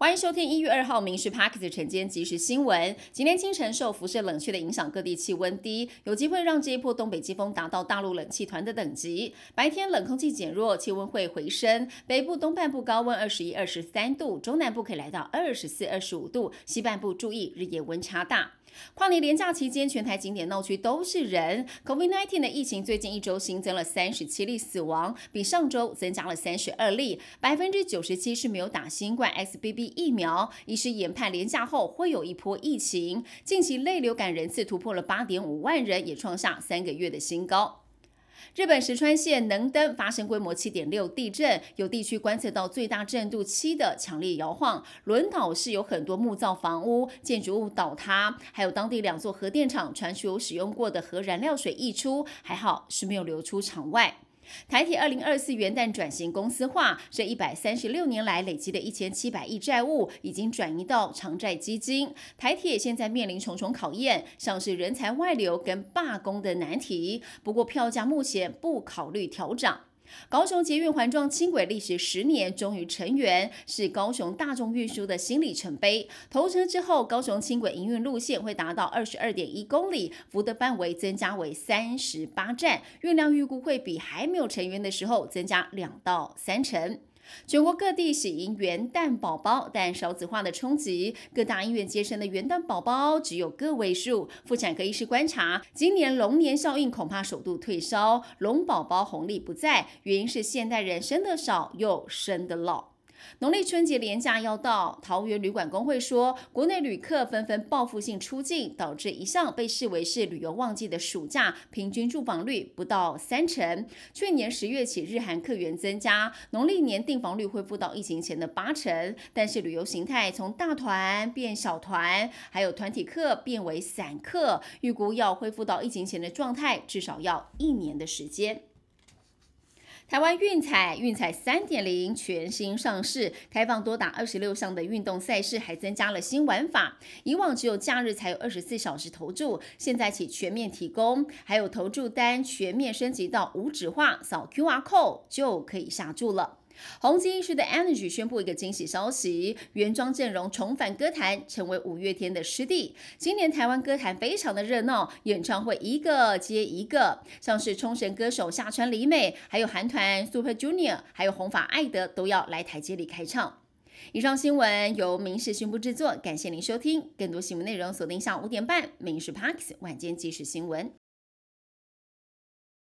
欢迎收听一月二号《民事 Park》的晨间即时新闻。今天清晨受辐射冷却的影响，各地气温低，有机会让这一波东北季风达到大陆冷气团的等级。白天冷空气减弱，气温会回升。北部东半部高温二十一、二十三度，中南部可以来到二十四、二十五度，西半部注意日夜温差大。跨年连假期间，全台景点闹区都是人。COVID-19 的疫情最近一周新增了三十七例死亡，比上周增加了三十二例，百分之九十七是没有打新冠 XBB 疫苗。医师研判连假后会有一波疫情。近期类流感人次突破了八点五万人，也创下三个月的新高。日本石川县能登发生规模七点六地震，有地区观测到最大震度七的强烈摇晃。轮岛市有很多木造房屋、建筑物倒塌，还有当地两座核电厂传出有使用过的核燃料水溢出，还好是没有流出场外。台铁二零二四元旦转型公司化，这一百三十六年来累积的一千七百亿债务，已经转移到偿债基金。台铁现在面临重重考验，像是人才外流跟罢工的难题。不过票价目前不考虑调涨。高雄捷运环状轻轨历时十年终于成员，是高雄大众运输的新里程碑。投车之后，高雄轻轨营运路线会达到二十二点一公里，服的范围增加为三十八站，运量预估会比还没有成员的时候增加两到三成。全国各地喜迎元旦宝宝，但少子化的冲击，各大医院接生的元旦宝宝只有个位数。妇产科医师观察，今年龙年效应恐怕首度退烧，龙宝宝红利不在，原因是现代人生的少又生的老。农历春节连假要到，桃园旅馆工会说，国内旅客纷纷报复性出境，导致一向被视为是旅游旺季的暑假，平均住房率不到三成。去年十月起，日韩客源增加，农历年订房率恢复到疫情前的八成，但是旅游形态从大团变小团，还有团体客变为散客，预估要恢复到疫情前的状态，至少要一年的时间。台湾运彩运彩三点零全新上市，开放多达二十六项的运动赛事，还增加了新玩法。以往只有假日才有二十四小时投注，现在起全面提供，还有投注单全面升级到无纸化，扫 QR code 就可以下注了。红极一时的 Energy 宣布一个惊喜消息，原装阵容重返歌坛，成为五月天的师弟。今年台湾歌坛非常的热闹，演唱会一个接一个，像是冲绳歌手下川里美，还有韩团 Super Junior，还有红发爱德都要来台接力开唱。以上新闻由民事宣布制作，感谢您收听。更多新闻内容锁定下午五点半，民事 Parks 晚间即时新闻。